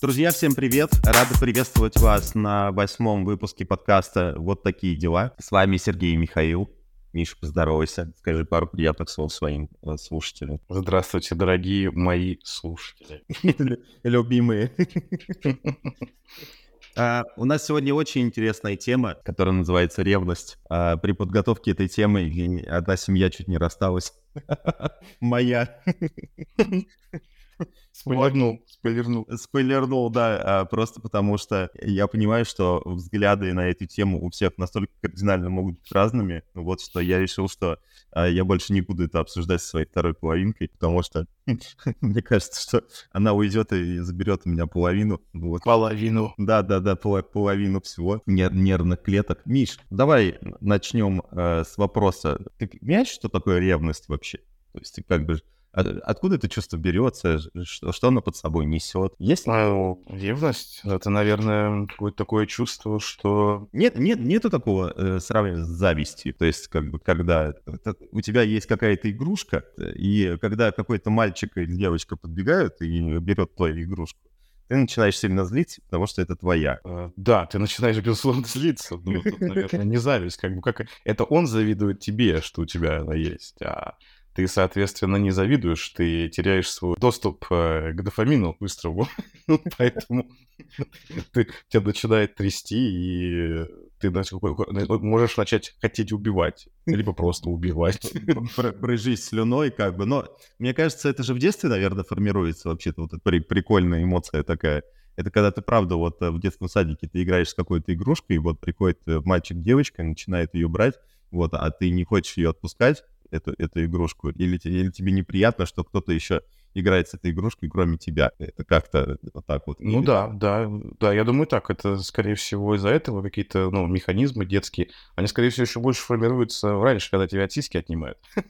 Друзья, всем привет! Рады приветствовать вас на восьмом выпуске подкаста «Вот такие дела». С вами Сергей и Михаил. Миша, поздоровайся, скажи пару приятных слов своим э, слушателям. Здравствуйте, дорогие мои слушатели. Любимые. А, у нас сегодня очень интересная тема, которая называется ревность. А, при подготовке этой темы одна семья чуть не рассталась. Моя. Спойлернул, спойлернул. Спойлернул, да, а, просто потому что я понимаю, что взгляды на эту тему у всех настолько кардинально могут быть разными, вот что я решил, что а, я больше не буду это обсуждать со своей второй половинкой, потому что мне кажется, что она уйдет и заберет у меня половину. Вот. Половину. Да, да, да, пол половину всего нер нервных клеток. Миш, давай начнем э, с вопроса. Ты понимаешь, что такое ревность вообще? То есть как бы а, откуда это чувство берется? Что, что оно под собой несет? Есть? Ну, ревность — это, наверное, какое-то такое чувство, что... Нет, нет, нету такого э, сравнения с завистью. То есть, как бы, когда у тебя есть какая-то игрушка, и когда какой-то мальчик или девочка подбегают и берет твою игрушку, ты начинаешь сильно злиться, потому что это твоя. Uh, да, ты начинаешь, безусловно, злиться. Ну, тут, наверное, не зависть, как бы как... Это он завидует тебе, что у тебя она есть, а ты, соответственно, не завидуешь, ты теряешь свой доступ э, к дофамину быстрому, ну, поэтому тебя начинает трясти, и ты можешь начать хотеть убивать, либо просто убивать. Брыжись слюной, как бы. Но мне кажется, это же в детстве, наверное, формируется вообще-то вот эта прикольная эмоция такая. Это когда ты, правда, вот э, в детском садике ты играешь с какой-то игрушкой, и вот приходит э, мальчик-девочка, начинает ее брать, вот, а ты не хочешь ее отпускать, эту, эту игрушку? Или, или тебе неприятно, что кто-то еще играет с этой игрушкой, кроме тебя? Это как-то вот так вот? Ну или... да, да, да, я думаю так. Это, скорее всего, из-за этого какие-то, ну, механизмы детские, они, скорее всего, еще больше формируются раньше, когда тебя от сиськи отнимают.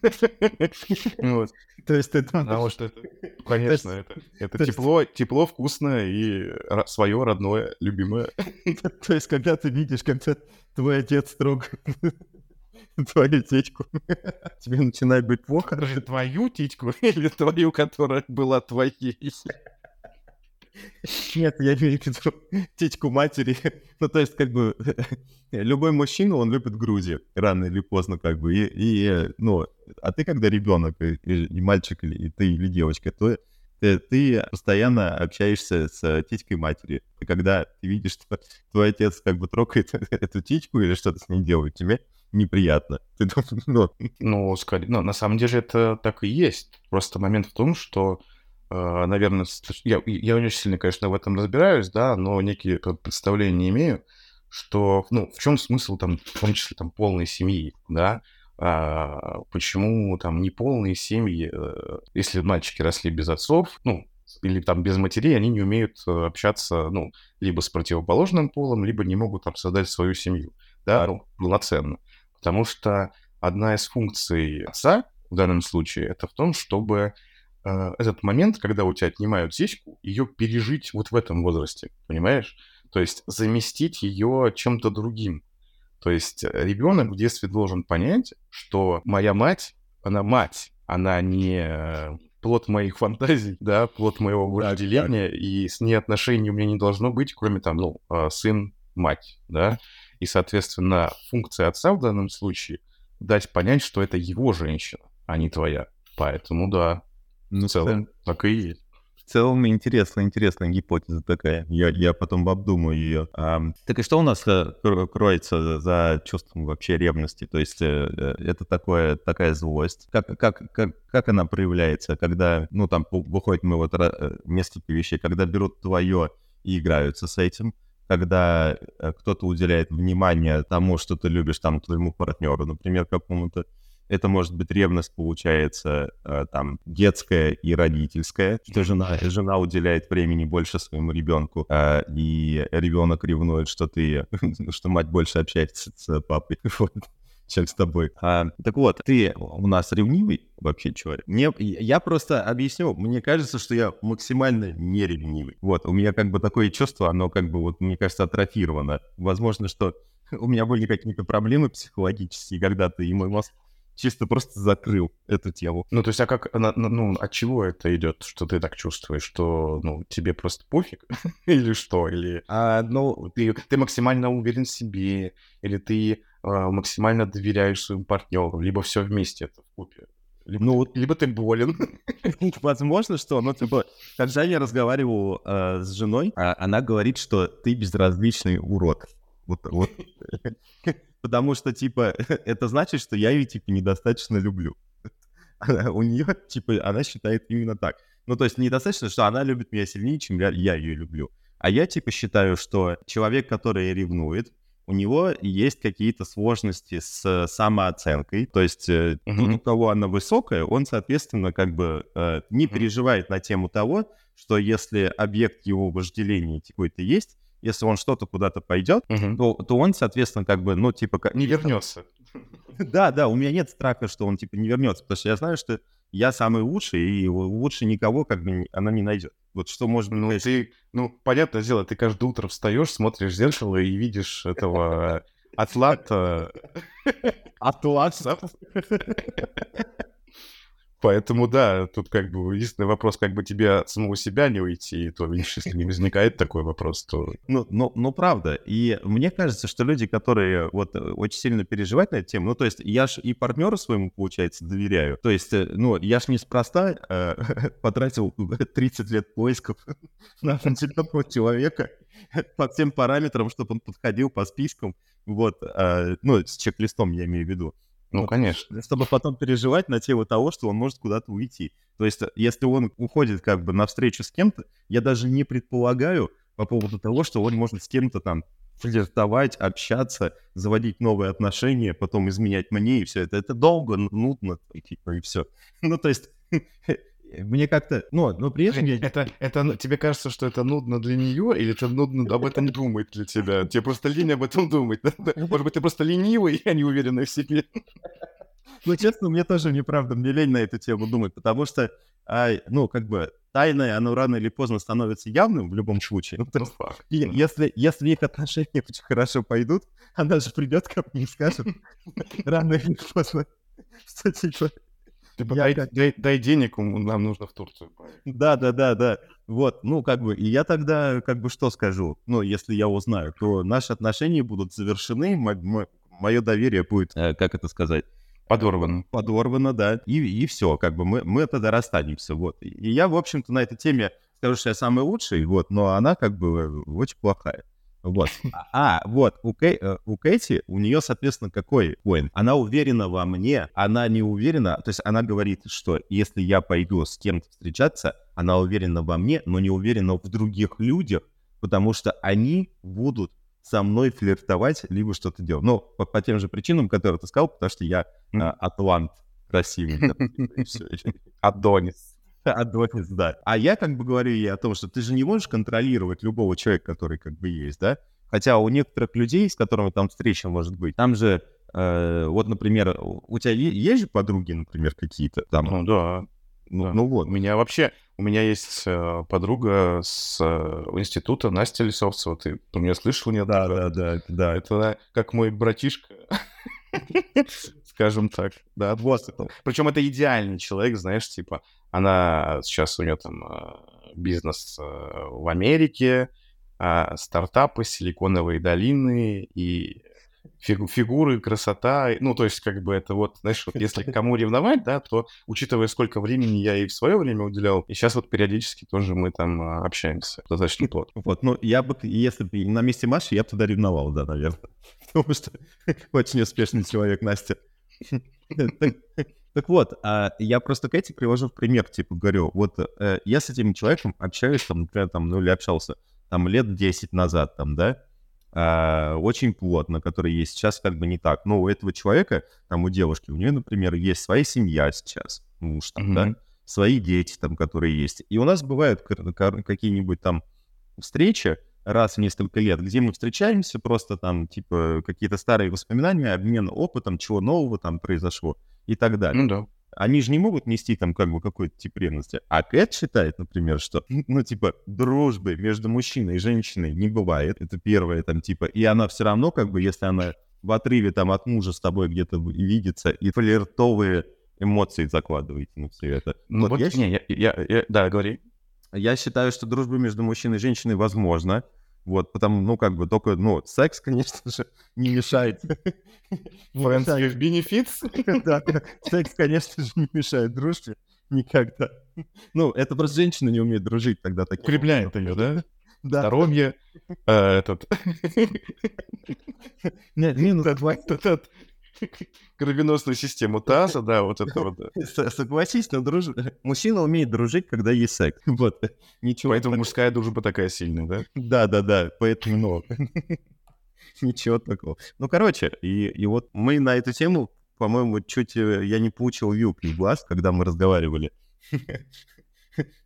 То есть это... Потому что это, конечно, это тепло, тепло, вкусное и свое, родное, любимое. То есть, когда ты видишь, когда твой отец строго твою течку, тебе начинает быть плохо. Даже твою течку или твою, которая была твоей? Нет, я имею в виду течку матери. Ну, то есть, как бы, любой мужчина, он любит Грузию, рано или поздно, как бы. И, и ну, а ты, когда ребенок, и, и мальчик, или и ты, или девочка, то ты, ты постоянно общаешься с титькой матери. И когда ты видишь, что твой отец как бы трогает эту титьку или что-то с ней делает, тебе неприятно. Ты, ну. ну, скорее, ну, на самом деле это так и есть. Просто момент в том, что, э, наверное, я, я очень сильно, конечно, в этом разбираюсь, да, но некие представления имею, что, ну, в чем смысл там, в том числе там полной семьи, да, а, почему там не полные семьи, э, если мальчики росли без отцов, ну, или там без матерей, они не умеют э, общаться, ну, либо с противоположным полом, либо не могут там создать свою семью, да, ну, полноценно. Потому что одна из функций отца в данном случае это в том, чтобы э, этот момент, когда у тебя отнимают сиську, ее пережить вот в этом возрасте, понимаешь? То есть заместить ее чем-то другим. То есть ребенок в детстве должен понять, что моя мать, она мать, она не плод моих фантазий, да, плод моего вожделения, и с ней отношений у меня не должно быть, кроме там, ну, а, сын, мать, да. И, соответственно, функция отца в данном случае дать понять, что это его женщина, а не твоя. Поэтому да, ну, в целом так и есть. В целом интересная, интересная гипотеза такая. Я, я потом обдумаю ее. А, так и что у нас э, кроется за чувством вообще ревности? То есть э, э, это такое, такая злость. Как, как, как, как она проявляется, когда, ну там выходит мы вот несколько вещей, когда берут твое и играются с этим, когда э, кто-то уделяет внимание тому, что ты любишь, там, твоему партнеру, например, какому-то. Это может быть ревность, получается, э, там, детская и родительская, что жена, жена уделяет времени больше своему ребенку, э, и ребенок ревнует, что ты, что мать больше общается с папой. Вот чем с тобой. А, так вот, ты у нас ревнивый вообще человек? Мне, я просто объясню, мне кажется, что я максимально не ревнивый. Вот, у меня как бы такое чувство, оно как бы вот, мне кажется, атрофировано. Возможно, что у меня были какие-то проблемы психологические когда-то, и мой мозг чисто просто закрыл эту тему. Ну, то есть, а как, ну, от чего это идет, что ты так чувствуешь, что, ну, тебе просто пофиг? или что? Или, а, ну, ты, ты максимально уверен в себе, или ты максимально доверяешь своему партнеру, либо все вместе это в купе? Либо, ну, вот, либо ты болен. Возможно, что, ну, типа, когда я разговаривал э, с женой, а, она говорит, что ты безразличный урод. Вот, вот. Потому что, типа, это значит, что я ее, типа, недостаточно люблю. у нее, типа, она считает именно так. Ну, то есть недостаточно, что она любит меня сильнее, чем я, я ее люблю. А я, типа, считаю, что человек, который ревнует, у него есть какие-то сложности с самооценкой. То есть uh-huh. тот, у кого она высокая, он, соответственно, как бы э, не переживает на тему того, что если объект его вожделения какой-то есть, если он что-то куда-то пойдет, uh-huh. то, то он, соответственно, как бы, ну, типа... Как... Не вернется. Да, да, у меня нет страха, что он, типа, не вернется, потому что я знаю, что я самый лучший, и лучше никого как бы она не найдет. Вот что быть... Ну, ты, ну, понятное дело, ты каждое утро встаешь, смотришь в зеркало и видишь этого атланта... Атланта? Поэтому, да, тут как бы единственный вопрос, как бы тебе от самого себя не уйти, то, видишь, если не возникает такой вопрос, то... Ну, ну, ну, правда. И мне кажется, что люди, которые вот э, очень сильно переживают на эту тему, ну, то есть я ж и партнеру своему, получается, доверяю. То есть, э, ну, я ж неспроста э, потратил 30 лет поисков на определенного человека по всем параметрам, чтобы он подходил по спискам, вот, э, ну, с чек-листом я имею в виду. Ну, вот, конечно. Чтобы потом переживать на тему того, что он может куда-то уйти. То есть, если он уходит как бы навстречу с кем-то, я даже не предполагаю по поводу того, что он может с кем-то там флиртовать, общаться, заводить новые отношения, потом изменять мне, и все это. Это долго, нудно, типа, и все. Ну, то есть, мне как-то, ну, но при этом я... Это, это, тебе кажется, что это нудно для нее, или это нудно об этом думать для тебя? Тебе просто лень об этом думать. Может быть, ты просто ленивый, а не уверенный в себе. Ну, честно, мне тоже неправда, мне лень на эту тему думать, потому что, а, ну, как бы, тайное, оно рано или поздно становится явным в любом случае. Ну, то есть, ну, если, если их отношения очень хорошо пойдут, она же придет ко мне и скажет рано или поздно, что типа Типа, я... дай, дай, дай денег, нам нужно в Турцию. Да, да, да, да. Вот, ну, как бы, и я тогда, как бы, что скажу? Ну, если я узнаю, то наши отношения будут завершены, мое доверие будет, э, как это сказать? Подорвано. Подорвано, да. И, и все, как бы мы, мы тогда расстанемся, вот. И я, в общем-то, на этой теме скажу, что я самый лучший, вот, но она как бы очень плохая. Вот. А, вот, у, Кэй, э, у Кэти, у нее, соответственно, какой поинт? Она уверена во мне, она не уверена, то есть она говорит, что если я пойду с кем-то встречаться, она уверена во мне, но не уверена в других людях, потому что они будут со мной флиртовать, либо что-то делать. Ну, по, по тем же причинам, которые ты сказал, потому что я а, атлант красивый. Адонис. Адонис, да. А я как бы говорю ей о том, что ты же не можешь контролировать любого человека, который как бы есть, да? Хотя у некоторых людей, с которыми там встреча может быть, там же, э, вот, например, у тебя есть же подруги, например, какие-то там? Ну да. Ну, да. ну вот. У меня вообще, у меня есть э, подруга с э, института, Настя Лисовцева, ты про нее слышал? Нет? Да, да, да, да. Это как мой братишка. Скажем так, да, вот. Причем это идеальный человек, знаешь, типа, она сейчас у нее там а, бизнес а, в Америке, а, стартапы, силиконовые долины и фигуры, красота. Ну, то есть, как бы это вот, знаешь, вот если кому ревновать, да, то, учитывая, сколько времени я ей в свое время уделял, и сейчас вот периодически тоже мы там общаемся. Достаточно плотно. Вот, ну, я бы, если бы на месте Маши, я бы тогда ревновал, да, наверное. Потому что очень успешный человек, Настя. Так вот, а я просто Кэти привожу в пример, типа, говорю, вот э, я с этим человеком общаюсь, там, например, там, ну, или общался, там, лет 10 назад, там, да, э, очень плотно, который есть сейчас как бы не так. Но у этого человека, там, у девушки, у нее, например, есть своя семья сейчас, муж там, mm-hmm. да, свои дети там, которые есть. И у нас бывают какие-нибудь там встречи, раз в несколько лет, где мы встречаемся, просто там, типа, какие-то старые воспоминания, обмен опытом, чего нового там произошло и так далее. Ну да. Они же не могут нести там как бы какой-то тип ревности. А Кэт считает, например, что, ну, типа, дружбы между мужчиной и женщиной не бывает. Это первое, там, типа, и она все равно, как бы, если она в отрыве там от мужа с тобой где-то видится, и флиртовые эмоции закладываете на все это. Ну, вот, вот я, не, я, я, я, да, говори. Я считаю, что дружба между мужчиной и женщиной возможна. Вот, потому, ну, как бы, только, ну, секс, конечно же, не мешает. Friends with benefits? Да, секс, конечно же, не мешает дружбе никогда. Ну, это просто женщина не умеет дружить тогда. Укрепляет ее, да? Да. Здоровье, э, этот... Нет, минус кровеносную систему таза, да, вот это вот. Согласись, но друж... мужчина умеет дружить, когда есть секс. Вот. Ничего. Поэтому мужская дружба такая сильная, да? Да, да, да. Поэтому, ничего такого. Ну, короче, и, и вот мы на эту тему, по-моему, чуть э, я не получил вилкой глаз, когда мы разговаривали.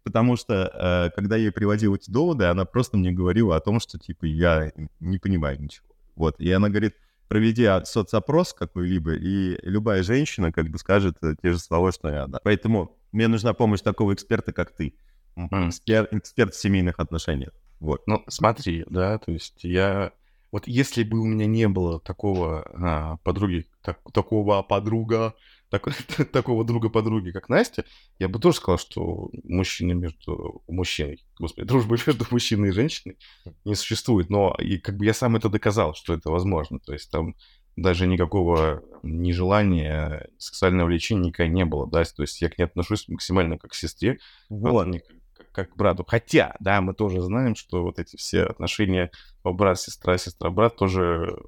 Потому что, э, когда я ей приводил эти доводы, она просто мне говорила о том, что, типа, я не понимаю ничего. Вот. И она говорит, проведи соцопрос какой-либо, и любая женщина как бы скажет э, те же слова, что и она. Поэтому мне нужна помощь такого эксперта, как ты. Эксперт, эксперт в семейных отношениях. Вот. Ну, смотри, да, то есть я... Вот если бы у меня не было такого а, подруги, так, такого подруга, так, такого друга подруги, как Настя, я бы тоже сказал, что мужчина между мужчиной, господи, дружба между мужчиной и женщиной не существует. Но и как бы я сам это доказал, что это возможно. То есть там даже никакого нежелания, сексуального влечения никогда не было, да, то есть я к ней отношусь максимально как к сестре, вот. не как, как к брату. Хотя, да, мы тоже знаем, что вот эти все отношения брат-сестра, сестра-брат тоже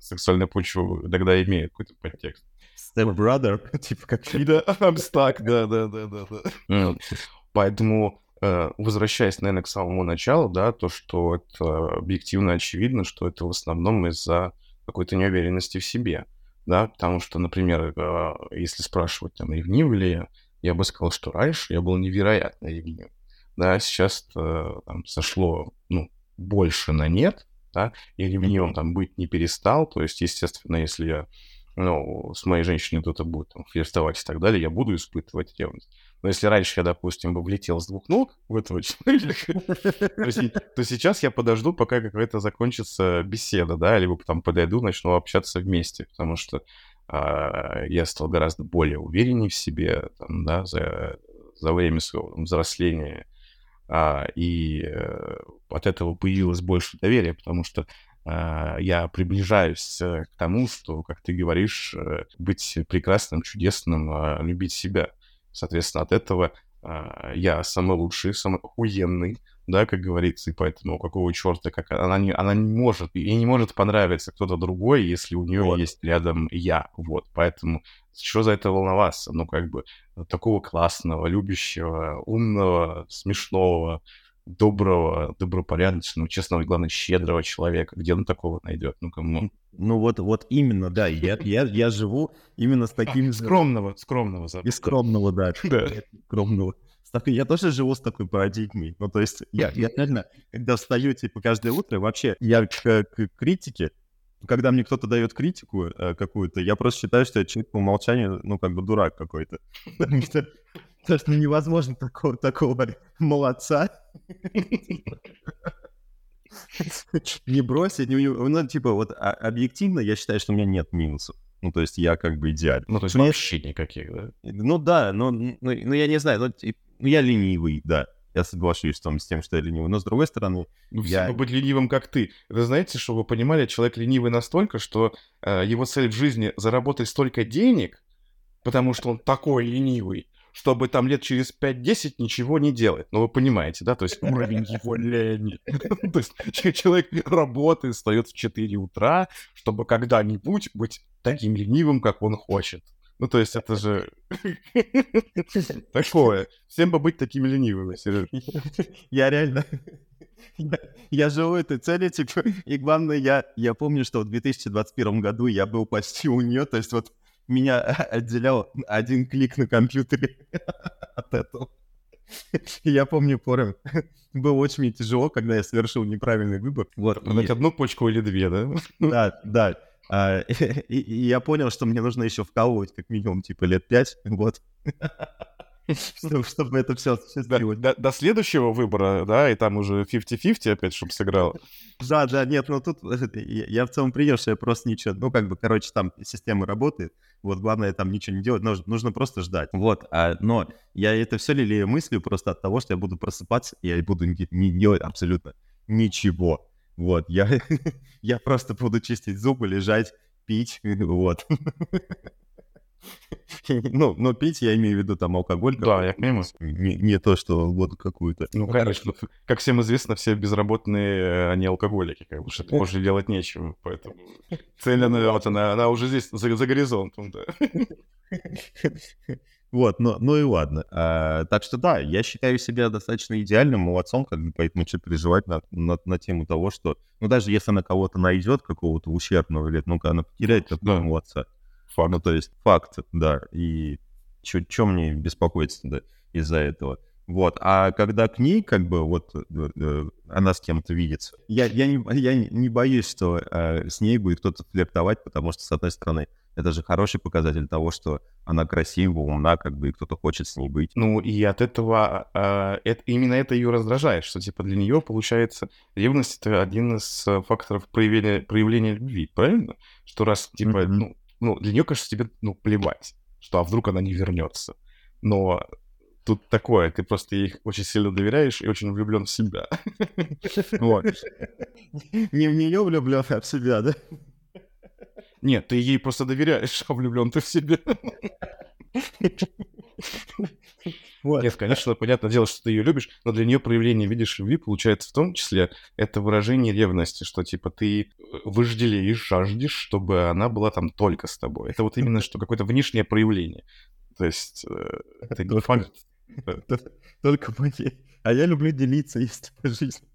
сексуальная почва иногда имеют какой-то подтекст. Step brother, типа как... Да, I'm stuck, да, да, да, да. да. Поэтому, э, возвращаясь, наверное, к самому началу, да, то, что это объективно очевидно, что это в основном из-за какой-то неуверенности в себе, да, потому что, например, э, если спрашивать, там, ревнивый ли я, я бы сказал, что раньше я был невероятно ревнив, да, сейчас там сошло, ну, больше на нет, да, и ревнивым там быть не перестал, то есть, естественно, если я ну, с моей женщиной кто-то будет там, флиртовать и так далее, я буду испытывать ревность. Но если раньше я, допустим, бы влетел с двух ног в этого человека, то сейчас я подожду, пока какая-то закончится беседа, да, либо там подойду, начну общаться вместе, потому что а, я стал гораздо более уверенней в себе, да, за, время своего взросления, а, и э, от этого появилось больше доверия, потому что я приближаюсь э, к тому, что, как ты говоришь, э, быть прекрасным, чудесным, а, любить себя. Соответственно, от этого а, я самый лучший, самый охуенный, да, как говорится, и поэтому какого черта, как она не, она не может, ей не может понравиться кто-то другой, если у нее вот. есть рядом я, вот, поэтому что за это волноваться, ну, как бы, такого классного, любящего, умного, смешного, доброго, добропорядочного, честного и, главное, щедрого человека. Где он такого найдет? Ну, кому? Ну, вот, вот именно, да. Я, я, я живу именно с таким... А, скромного, скромного. И скромного, да. да. Скромного. Я тоже живу с такой парадигмой. Ну, то есть я, я реально, когда встаю, типа, каждое утро, вообще, я к, к критике, когда мне кто-то дает критику э, какую-то, я просто считаю, что я человек по умолчанию, ну, как бы дурак какой-то. Потому что что невозможно такого, такого молодца не бросить. Не, ну, типа, вот а, объективно я считаю, что у меня нет минусов. Ну, то есть я как бы идеален. Ну, то есть вообще никаких, да? Ну, да, но, ну, ну, я не знаю, ну, ну, я ленивый, да. Я соглашусь там, с тем, что я ленивый. Но, с другой стороны, ну, я... быть ленивым, как ты. Вы знаете, что вы понимали, человек ленивый настолько, что э, его цель в жизни заработать столько денег, потому что он такой ленивый, чтобы там лет через 5-10 ничего не делать. Ну, вы понимаете, да? То есть уровень его лени. То есть человек работает, встает в 4 утра, чтобы когда-нибудь быть таким ленивым, как он хочет. Ну, то есть это же такое. Всем бы быть такими ленивыми, Сережа. Я реально... Я живу этой цели, типа, и главное, я, я помню, что в 2021 году я был почти у нее, то есть вот меня отделял один клик на компьютере от этого. Я помню, порой было очень тяжело, когда я совершил неправильный выбор. Вот. Продать одну почку или две, да? Да, да. А, и, и я понял, что мне нужно еще вкалывать как минимум, типа, лет пять, вот. чтобы это все осуществилось. До, до следующего выбора, да, и там уже 50-50 опять, чтобы сыграло. Да, да, нет, ну тут я в целом принял, что я просто ничего, ну как бы, короче, там система работает, вот главное там ничего не делать, нужно, нужно просто ждать. Вот, а, но я это все лелею мыслью просто от того, что я буду просыпаться, и я буду не, не делать абсолютно ничего. Вот, я, я просто буду чистить зубы, лежать, пить, вот. Ну, но пить я имею в виду там алкоголь. Да, я понимаю. Не, не то, что воду какую-то. Ну, конечно. Как всем известно, все безработные, э, они алкоголики, как бы, что можешь делать нечего, поэтому цель, она, вот она, она уже здесь, за, за горизонтом, да. Вот, но, ну и ладно. А, так что да, я считаю себя достаточно идеальным молодцом, как бы, поэтому что переживать на, на, на тему того, что, ну даже если она кого-то найдет, какого-то ущербного, или, ну-ка, она потеряет такого да. молодца. Факт. Ну, то есть факт, да. И что мне беспокоиться да, из-за этого? Вот, а когда к ней, как бы, вот, э, э она с кем-то видится, я, я, не, я не боюсь, что э, с ней будет кто-то флиртовать, потому что, с одной стороны, это же хороший показатель того, что она красива, умна, как бы, и кто-то хочет с ней быть. Ну, и от этого, э, это, именно это ее раздражает, что, типа, для нее, получается, ревность — это один из факторов проявления, проявления любви, правильно? Что раз, типа, mm-hmm. ну, ну, для нее, кажется, тебе, ну, плевать, что а вдруг она не вернется. Но тут такое, ты просто ей очень сильно доверяешь и очень влюблен в себя. Вот. Не в нее влюблен, а в себя, да? Нет, ты ей просто доверяешь, а влюблен ты в себя. Вот. Нет, конечно, понятное дело, что ты ее любишь, но для нее проявление, видишь, любви получается в том числе это выражение ревности, что типа ты э, вожделеешь, жаждешь, чтобы она была там только с тобой. Это вот именно что какое-то внешнее проявление. То есть э, это не факт. Только моей. А я люблю делиться, есть по жизни.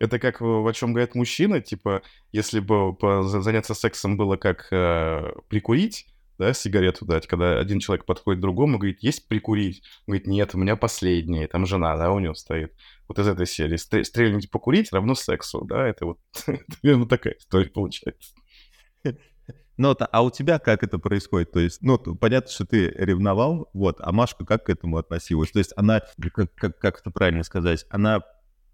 Это как о чем говорят мужчины, типа, если бы заняться сексом было как э, прикурить, да, сигарету дать, когда один человек подходит к другому говорит, есть прикурить? Он говорит, нет, у меня последняя, там жена, да, у него стоит. Вот из этой серии. Стрельнуть покурить равно сексу, да, это вот примерно такая история получается. Ну, а у тебя как это происходит? То есть, ну, понятно, что ты ревновал, вот, а Машка как к этому относилась? То есть она, как, как, как это правильно сказать, она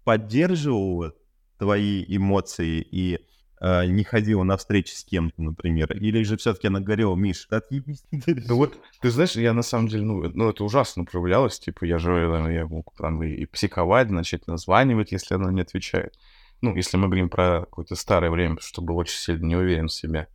поддерживала твои эмоции и не ходила на встречи с кем-то, например, или же все-таки она говорила, Миш, отъебись. Ну вот, ты знаешь, я на самом деле, ну, ну это ужасно проявлялось, типа, я же, я мог там и, психовать, начать названивать, если она не отвечает. Ну, если мы говорим про какое-то старое время, что был очень сильно не уверен в себе.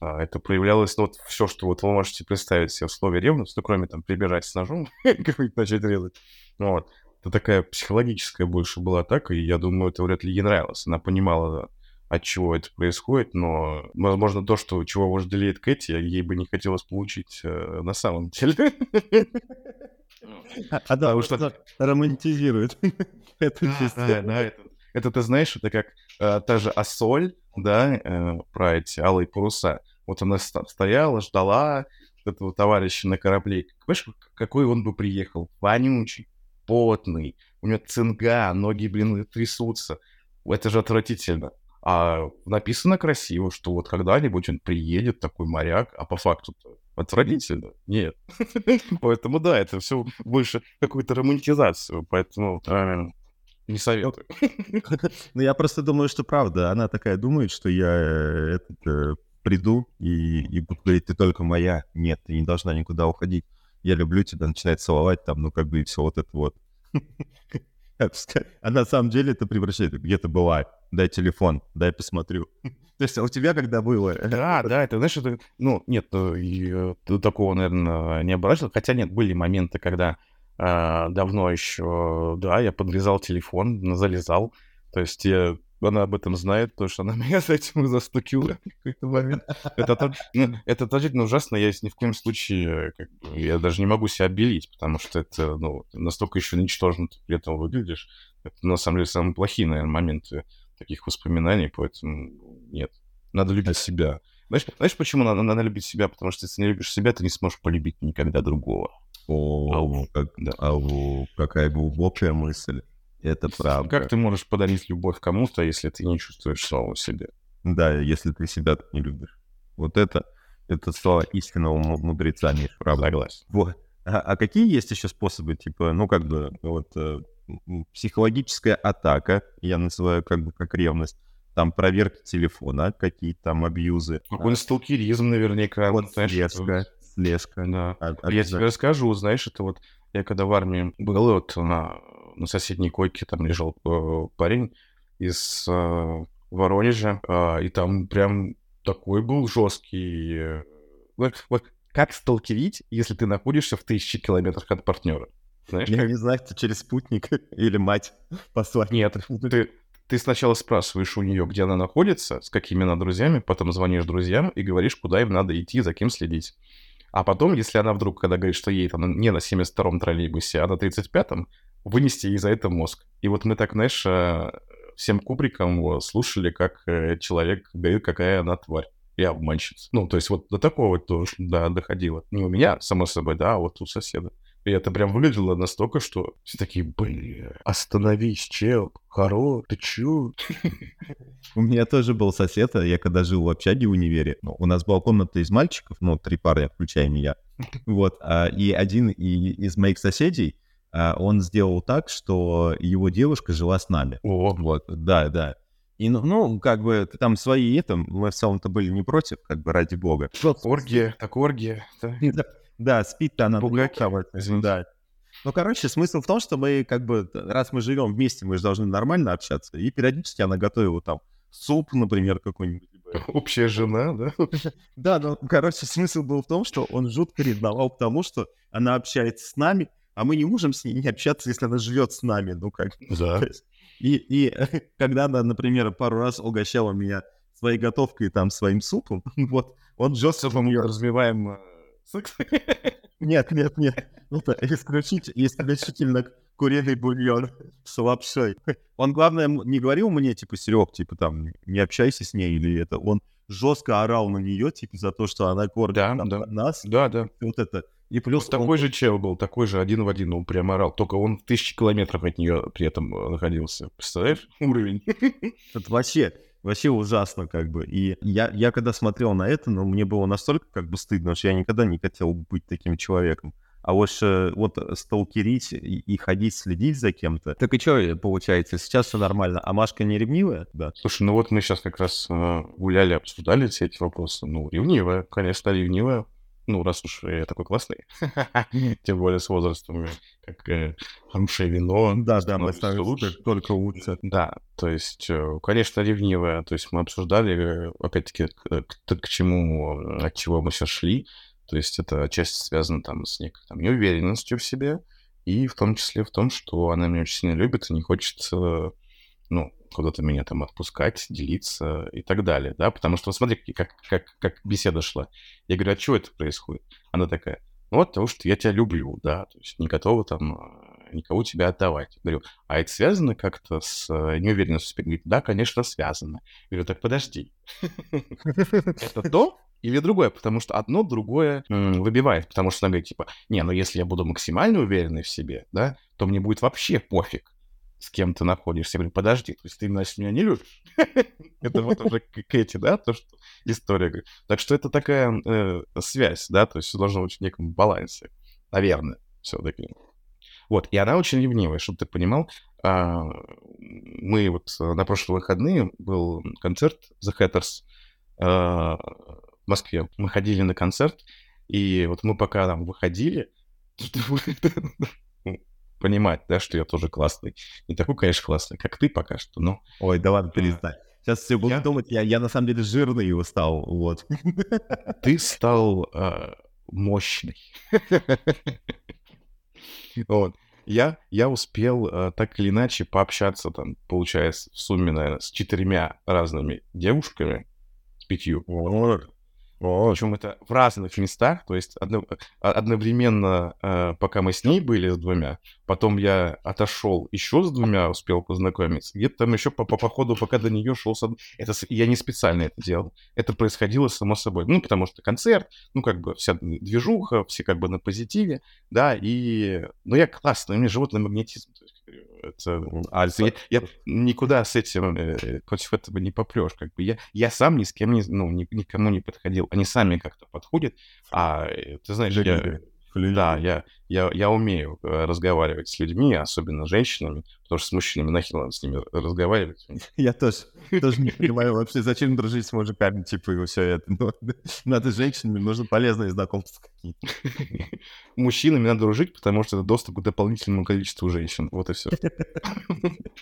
А, это проявлялось, ну, вот все, что вот вы можете представить себе в слове ревность, ну, кроме там прибежать с ножом, как-нибудь начать резать. Вот. Это такая психологическая больше была атака, и я думаю, это вряд ли ей нравилось. Она понимала, от чего это происходит, но, возможно, то, что чего вожделеет Кэти, ей бы не хотелось получить э, на самом деле. А, а да, уж что романтизирует. Это это ты знаешь, это как э, та же Ассоль, да, э, про эти алые паруса. Вот она стояла, ждала этого товарища на корабле. Понимаешь, какой он бы приехал? Вонючий, потный, у него цинга, ноги, блин, трясутся. Это же отвратительно. А написано красиво, что вот когда-нибудь он приедет, такой моряк, а по факту отвратительно. Нет. Поэтому да, это все больше какую-то романтизацию. Поэтому не советую. Ну, я просто думаю, что правда. Она такая думает, что я э, этот, э, приду и, и буду говорить, ты только моя. Нет, ты не должна никуда уходить. Я люблю тебя, начинает целовать там, ну, как бы и все вот это вот. А на самом деле это превращает, где то была, дай телефон, дай посмотрю. То есть а у тебя когда было? Да, да, это, знаешь, это, ну, нет, и, э, такого, наверное, не оборачивал. Хотя нет, были моменты, когда э, давно еще, да, я подрезал телефон, залезал. То есть я она об этом знает, потому что она меня с этим застукила в какой-то момент. Это, ну, это точно ужасно, я ни в коем случае, я даже не могу себя обелить, потому что это, ну, настолько еще ничтожно ты при этом выглядишь. Это, на самом деле, самые плохие, наверное, моменты таких воспоминаний, поэтому нет. Надо любить себя. Знаешь, знаешь почему надо, надо любить себя? Потому что если не любишь себя, ты не сможешь полюбить никогда другого. О, ау, как, да. ау, какая глубокая мысль. Это правда. Как ты можешь подарить любовь кому-то, если ты не чувствуешь самого себя? Да, если ты себя не любишь. Вот это, это слова истинного мудреца, Миш, правда. Согласен. Вот. А, а какие есть еще способы, типа, ну, как бы, вот, э, психологическая атака, я называю как бы как ревность, там проверка телефона, какие-то там абьюзы. Какой-нибудь сталкеризм наверняка. Вот знаешь, слежка, слежка. Да. А, я тебе расскажу, знаешь, это вот я когда в армии был, вот на, на соседней койке там лежал э, парень из э, Воронежа, э, и там прям такой был жесткий. Э, вот, вот как сталкерить, если ты находишься в тысячи километрах от партнера? Знаешь, я как... не знаю, ты через спутник или мать послать. Нет, ты, ты сначала спрашиваешь у нее, где она находится, с какими она друзьями, потом звонишь друзьям и говоришь, куда им надо идти, за кем следить. А потом, если она вдруг, когда говорит, что ей там не на 72-м троллейбусе, а на 35-м, вынести ей за это мозг. И вот мы так, знаешь, э, всем кубриком слушали, как э, человек говорит, какая она тварь и обманщица. Ну, то есть вот до такого тоже, да, доходило. Не у меня, само собой, да, а вот у соседа. И это прям выглядело настолько, что все такие, блин, остановись, чел, хоро, ты чё? У меня тоже был сосед, а я когда жил в общаге в универе, ну, у нас была комната из мальчиков, ну, три пары, включая меня, вот, а, и один из моих соседей, а, он сделал так, что его девушка жила с нами. О. Вот, да, да. И, ну, ну, как бы, там свои это, мы в целом-то были не против, как бы, ради бога. Оргия, так оргия. Да, да спит-то она. Бугаки, да. Ну, короче, смысл в том, что мы, как бы, раз мы живем вместе, мы же должны нормально общаться. И периодически она готовила там суп, например, какой-нибудь. Общая жена, да? Да, ну, короче, смысл был в том, что он жутко ревновал к тому, что она общается с нами, а мы не можем с ней не общаться, если она живет с нами, ну как. Да. И, и когда она, например, пару раз угощала меня своей готовкой, там, своим супом, вот, он жестко... Мы развиваем э? Нет, нет, нет. Это исключительно, исключительно куриный бульон с лапшой. Он, главное, не говорил мне, типа, Серег, типа, там, не общайся с ней, или это. Он жестко орал на нее, типа, за то, что она кормит да, да. нас. Да, да. Вот это. И плюс вот он... такой же чел был, такой же один в один, он прям орал. Только он тысячи километров от нее при этом э, находился. Представляешь уровень? Это вообще, вообще ужасно как бы. И я, я когда смотрел на это, ну, мне было настолько как бы стыдно, что я никогда не хотел быть таким человеком. А вот, э, вот сталкерить и, и ходить, следить за кем-то. Так и что получается? Сейчас все нормально. А Машка не ревнивая? Да. Слушай, ну вот мы сейчас как раз э, гуляли, обсуждали все эти вопросы. Ну, ревнивая, конечно, ревнивая ну, раз уж я такой классный, тем более с возрастом, как э, хорошее вино. Да, да, мы лучше, только лучше. Да, то есть, э, конечно, ревнивая, то есть мы обсуждали, э, опять-таки, к, к чему, от чего мы сейчас шли, то есть это часть связана там с некой там, неуверенностью в себе, и в том числе в том, что она меня очень сильно любит и не хочет, ну, куда-то меня там отпускать, делиться и так далее, да, потому что, вот смотри, как, как, как беседа шла. Я говорю, а что это происходит? Она такая, ну, вот потому что я тебя люблю, да, то есть не готова там а, никого тебя отдавать. Говорю, а это связано как-то с э, неуверенностью в себе? Говорит, да, конечно, связано. Говорю, так подожди. Это то или другое? Потому что одно другое выбивает. Потому что она говорит, типа, не, ну если я буду максимально уверенный в себе, да, то мне будет вообще пофиг с кем ты находишься. Я говорю, подожди, то есть ты, значит, меня не любишь? Это вот уже Кэти, да, то, что история. Так что это такая э, связь, да, то есть должно быть в неком балансе, наверное, все-таки. Вот, и она очень ревнивая, чтобы ты понимал. А, мы вот на прошлые выходные был концерт The Hatters а, в Москве. Мы ходили на концерт, и вот мы пока там выходили, понимать, да, что я тоже классный. Не такой, конечно, классный, как ты пока что, но... Ой, да ладно, перестань. Сейчас все будут я... думать, я, я на самом деле жирный его стал, вот. Ты стал э, мощный. вот. Я, я успел э, так или иначе пообщаться там, получается, в сумме, наверное, с четырьмя разными девушками, с пятью. Вот. Причем это в разных местах, то есть одно, а, одновременно, э, пока мы с ней были с двумя, потом я отошел еще с двумя, успел познакомиться, где-то там еще по, по, по ходу, пока до нее шел, с од... это я не специально это делал, это происходило само собой, ну, потому что концерт, ну, как бы вся движуха, все как бы на позитиве, да, и, ну, я классный, у меня животный магнетизм, то есть это, а, я, я никуда с этим э, против этого не попрешь. Как бы я, я сам ни с кем не, ну, ни, никому не подходил. Они сами как-то подходят. А э, ты знаешь, я, Да, я, я, я умею э, разговаривать с людьми, особенно с женщинами, потому что с мужчинами нахер надо с ними разговаривать. Я тоже, тоже не понимаю вообще, зачем дружить с мужиками, типа, и все это. Но, надо с женщинами, нужно полезные знакомства какие-то. Мужчинами надо дружить, потому что это доступ к дополнительному количеству женщин. Вот и все.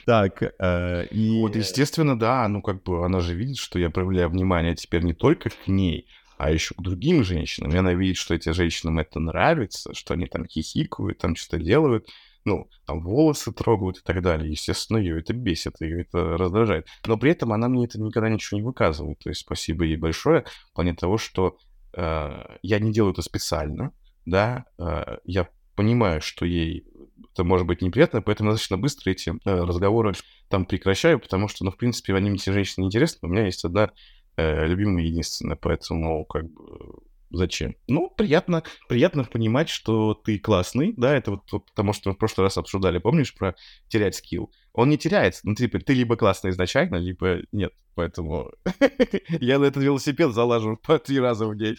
Так, э, и... Вот, естественно, да, ну как бы она же видит, что я проявляю внимание теперь не только к ней, а еще к другим женщинам. И она видит, что эти женщинам это нравится, что они там хихикают, там что-то делают, ну, там волосы трогают и так далее. Естественно, ее это бесит, ее это раздражает. Но при этом она мне это никогда ничего не выказывает. То есть спасибо ей большое в плане того, что э, я не делаю это специально, да, э, я понимаю, что ей это может быть неприятно, поэтому достаточно быстро эти э, разговоры там прекращаю, потому что, ну, в принципе, они мне эти женщины интересны. У меня есть одна э, любимая единственная, поэтому как бы зачем? Ну, приятно, приятно понимать, что ты классный, да, это вот, вот потому что мы в прошлый раз обсуждали, помнишь, про терять скилл? Он не теряется, ну, типа, ты либо классный изначально, либо нет, поэтому я на этот велосипед залажу по три раза в день.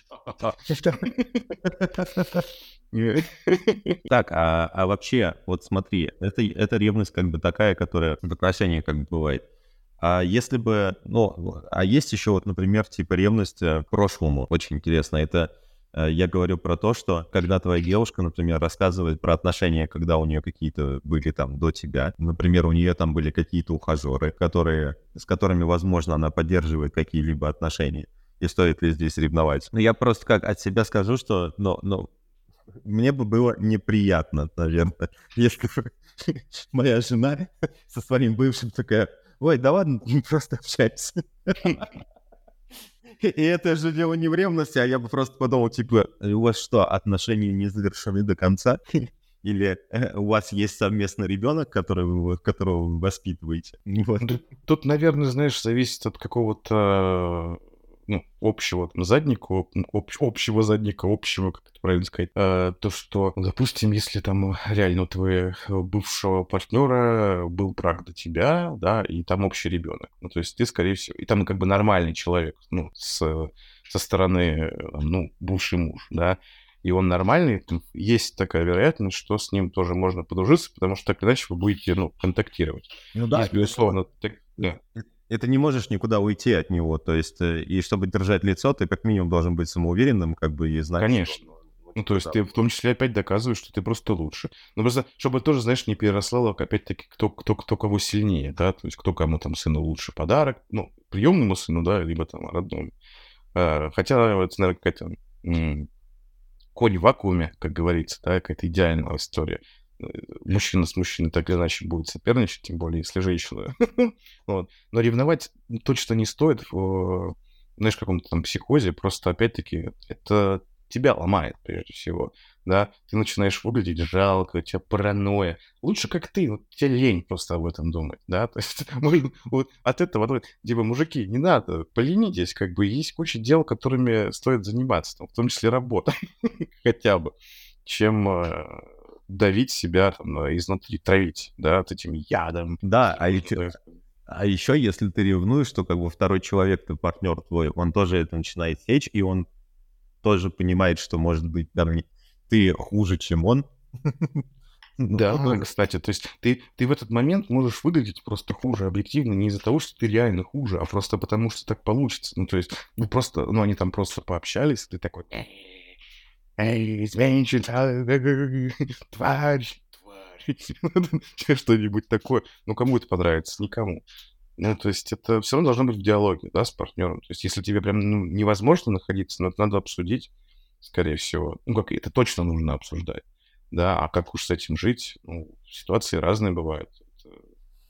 Так, а, а вообще, вот смотри, это, это ревность как бы такая, которая в отношениях как бы бывает. А если бы, ну, а есть еще вот, например, типа ревность э, к прошлому, очень интересно, это э, я говорю про то, что когда твоя девушка, например, рассказывает про отношения, когда у нее какие-то были там до тебя, например, у нее там были какие-то ухажеры, которые, с которыми, возможно, она поддерживает какие-либо отношения, и стоит ли здесь ревновать. Ну, я просто как от себя скажу, что, ну, ну, мне бы было неприятно, наверное, если бы моя жена со своим бывшим такая, ой, да ладно, просто общаемся. И это же дело не в ревности, а я бы просто подумал, типа, у вас что, отношения не завершены до конца? Или э, у вас есть совместный ребенок, который вы, которого вы воспитываете? Вот. Тут, наверное, знаешь, зависит от какого-то ну, общего там, задника, об, общего задника, общего, как это правильно сказать, э, то, что, допустим, если там реально у твоего бывшего партнера был брак до тебя, да, и там общий ребенок, ну, то есть ты, скорее всего, и там как бы нормальный человек, ну, с, со стороны, ну, бывший муж, да, и он нормальный, есть такая вероятность, что с ним тоже можно подружиться, потому что так иначе вы будете, ну, контактировать. Ну да, есть, безусловно. Так, да это не можешь никуда уйти от него. То есть, э, и чтобы держать лицо, ты как минимум должен быть самоуверенным, как бы, и знать... Конечно. Что... Ну, то есть ты в том числе опять доказываешь, что ты просто лучше. Ну, просто, чтобы тоже, знаешь, не переросло, опять-таки, кто, кто, кто кого сильнее, да, то есть кто кому там сыну лучше подарок, ну, приемному сыну, да, либо там родному. А, хотя, вот, наверное, какая-то м- конь в вакууме, как говорится, да, какая-то идеальная история мужчина с мужчиной так или иначе будет соперничать, тем более, если женщина. вот. Но ревновать точно не стоит в, знаешь, каком-то там психозе, просто, опять-таки, это тебя ломает, прежде всего, да, ты начинаешь выглядеть жалко, у тебя паранойя. Лучше как ты, вот тебе лень просто об этом думать, да, то есть вот от этого, типа, мужики, не надо, поленитесь, как бы, есть куча дел, которыми стоит заниматься, там, в том числе работа, хотя бы, чем э, давить себя там, э, изнутри, травить, да, вот этим ядом. Да, а еще, а еще если ты ревнуешь, то как бы второй человек, ты партнер твой, он тоже это начинает сечь, и он тоже понимает, что, может быть, там, ты хуже, чем он. Да, ну, кстати, то есть ты, ты в этот момент можешь выглядеть просто хуже объективно не из-за того, что ты реально хуже, а просто потому, что так получится. Ну, то есть, ну, просто, ну, они там просто пообщались, ты такой, эй, женщина, тварь, тварь, что-нибудь такое. Ну, кому это понравится? Никому. Ну, то есть это все равно должно быть в диалоге, да, с партнером. То есть если тебе прям ну, невозможно находиться, но это надо обсудить, скорее всего. Ну, как это точно нужно обсуждать. Да, а как уж с этим жить? Ну, ситуации разные бывают.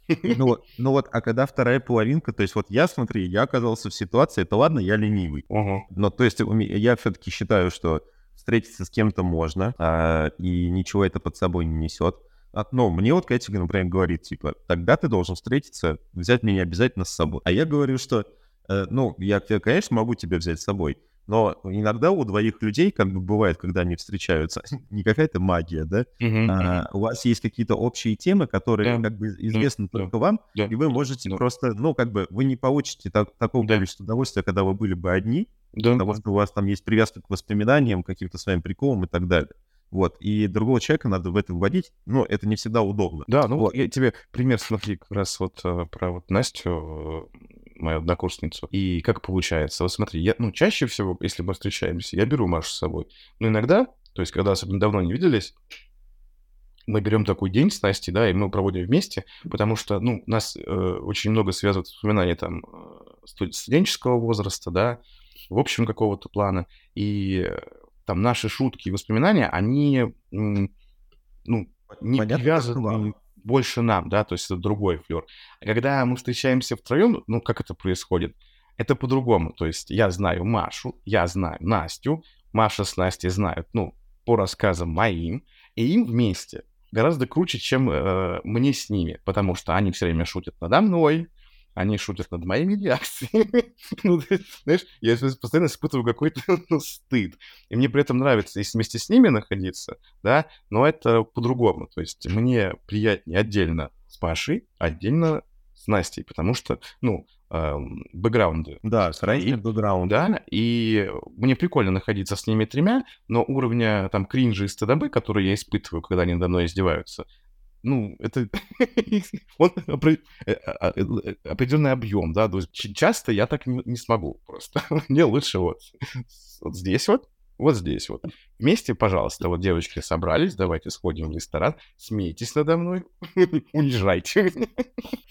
Ну, ну вот, а когда вторая половинка, то есть вот я, смотри, я оказался в ситуации, это ладно, я ленивый. Uh-huh. Но то есть я все-таки считаю, что встретиться с кем-то можно, а, и ничего это под собой не несет. А, ну, мне вот Катя, например, говорит, типа, тогда ты должен встретиться, взять меня обязательно с собой. А я говорю, что, э, ну, я, конечно, могу тебя взять с собой, но иногда у двоих людей, как бы бывает, когда они встречаются, не какая-то магия, да, uh-huh, а, у вас есть какие-то общие темы, которые yeah. как бы известны yeah. только вам, yeah. и вы можете yeah. просто, ну, как бы, вы не получите так, такого yeah. количества удовольствия, когда вы были бы одни, да. потому что у вас там есть привязка к воспоминаниям, каким-то своим приколам и так далее. Вот, и другого человека надо в это вводить, но это не всегда удобно. Да, ну вот я тебе пример смотри, как раз вот э, про вот Настю, э, мою однокурсницу. И как получается? Вот смотри, я, ну, чаще всего, если мы встречаемся, я беру Машу с собой. Но иногда, то есть когда особенно давно не виделись, мы берем такой день с Настей, да, и мы проводим вместе, потому что, ну, нас э, очень много связывает воспоминания там э, студенческого возраста, да, в общем какого-то плана, и э, там наши шутки и воспоминания, они, ну, не Понятно, привязаны больше нам, да, то есть это другой флер. А когда мы встречаемся втроем, ну, как это происходит? Это по-другому, то есть я знаю Машу, я знаю Настю, Маша с Настей знают, ну, по рассказам моим, и им вместе гораздо круче, чем э, мне с ними, потому что они все время шутят надо мной, они шутят над моими реакциями. ну, ты, знаешь, я постоянно испытываю какой-то ну, стыд. И мне при этом нравится если вместе с ними находиться, да, но это по-другому. То есть мне приятнее отдельно с Пашей, отдельно с Настей, потому что, ну, эм, бэкграунды. Да, сравнить бэкграунд. Да, и мне прикольно находиться с ними тремя, но уровня там кринжа и стыдобы, которые я испытываю, когда они надо мной издеваются, ну, это он э, а, э, э, определенный объем, да, то есть часто я так не, смогу просто. Мне лучше вот, вот здесь вот, вот здесь вот. Вместе, пожалуйста, вот девочки собрались, давайте сходим в ресторан, смейтесь надо мной, унижайте.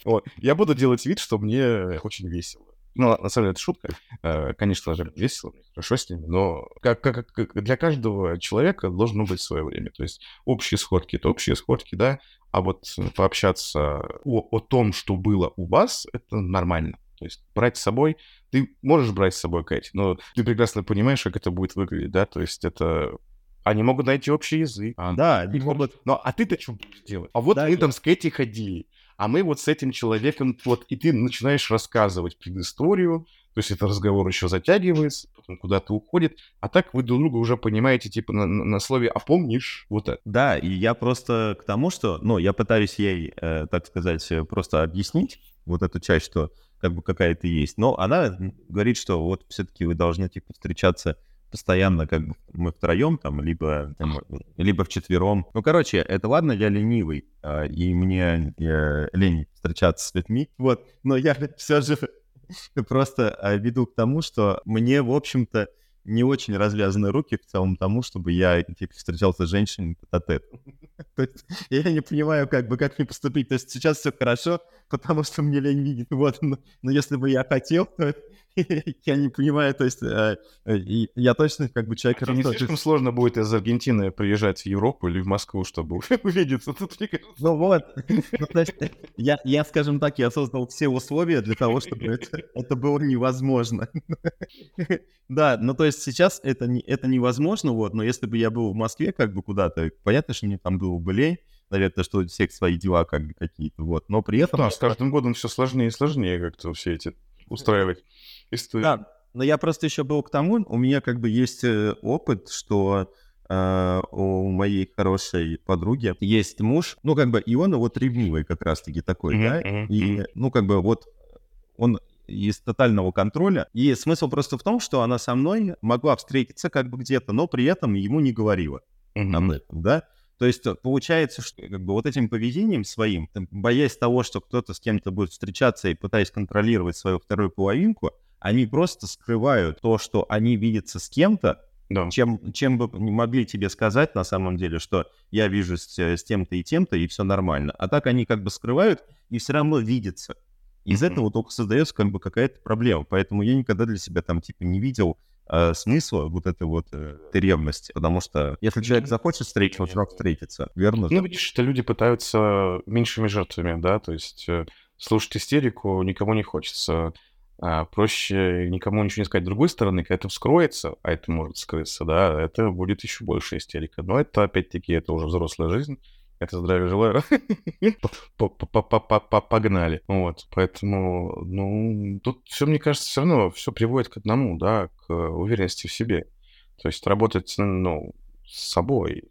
вот. Я буду делать вид, что мне очень весело. Ну, на самом деле, это шутка. Э, конечно же, весело, хорошо с ними, но как, как, как для каждого человека должно быть свое время. То есть общие сходки — это общие сходки, да, а вот пообщаться о, о том, что было у вас, это нормально. То есть брать с собой, ты можешь брать с собой Кэти, но ты прекрасно понимаешь, как это будет выглядеть, да, то есть это они могут найти общий язык. А, да, они могут... Но, а ты-то что будешь делать? А вот да, мы там с Кэти ходили а мы вот с этим человеком, вот, и ты начинаешь рассказывать предысторию, то есть это разговор еще затягивается, потом куда-то уходит, а так вы друг друга уже понимаете, типа, на, на слове «а помнишь?» вот это. Да, и я просто к тому, что, ну, я пытаюсь ей, э, так сказать, просто объяснить вот эту часть, что как бы какая-то есть, но она говорит, что вот все-таки вы должны, типа, встречаться постоянно как мы втроем там, либо, там, либо вчетвером. Ну, короче, это ладно, я ленивый, а, и мне я, лень встречаться с людьми, вот, но я все же просто а, веду к тому, что мне, в общем-то, не очень развязаны руки к целом тому, чтобы я типа, встречался с женщиной тет То есть я не понимаю, как бы, как мне поступить. То есть сейчас все хорошо, потому что мне лень видеть. Вот, но, но если бы я хотел, то я не понимаю, то есть э, э, я точно как бы человек... А не слишком сложно будет из Аргентины приезжать в Европу или в Москву, чтобы увидеться. Ну вот, ну, я, я, скажем так, я создал все условия для того, чтобы это, это было невозможно. Да, ну то есть сейчас это, не, это невозможно, вот, но если бы я был в Москве как бы куда-то, понятно, что мне там было бы лень, наверное, что у всех свои дела как бы какие-то, вот, но при этом... Да, с каждым годом все сложнее и сложнее как-то все эти устраивать истории. Да, но я просто еще был к тому, у меня как бы есть э, опыт, что Uh, у моей хорошей подруги есть муж, ну, как бы, и он вот ревнивый как раз-таки такой, mm-hmm, да, mm-hmm. и, ну, как бы, вот он из тотального контроля, и смысл просто в том, что она со мной могла встретиться как бы где-то, но при этом ему не говорила mm-hmm. об этом, да, то есть э, получается, что как бы вот этим поведением своим, боясь того, что кто-то с кем-то будет встречаться и пытаясь контролировать свою вторую половинку, они просто скрывают то, что они видятся с кем-то, да. чем, чем бы не могли тебе сказать на самом деле, что я вижу с, с тем-то и тем-то, и все нормально. А так они как бы скрывают и все равно видятся. Из mm-hmm. этого только создается как бы какая-то проблема. Поэтому я никогда для себя там типа не видел э, смысла вот этой вот э, этой ревности. Потому что если человек захочет встретиться, он сразу встретится. Верно? Ну, видишь, что люди пытаются меньшими жертвами, да, то есть э, слушать истерику никому не хочется. А проще никому ничего не сказать. С другой стороны, когда это вскроется, а это может скрыться, да, это будет еще больше истерика. Но это, опять-таки, это уже взрослая жизнь. Это здравия желаю. Погнали. Вот, поэтому, ну, тут все, мне кажется, все равно все приводит к одному, да, к уверенности в себе. То есть работать, ну, с собой,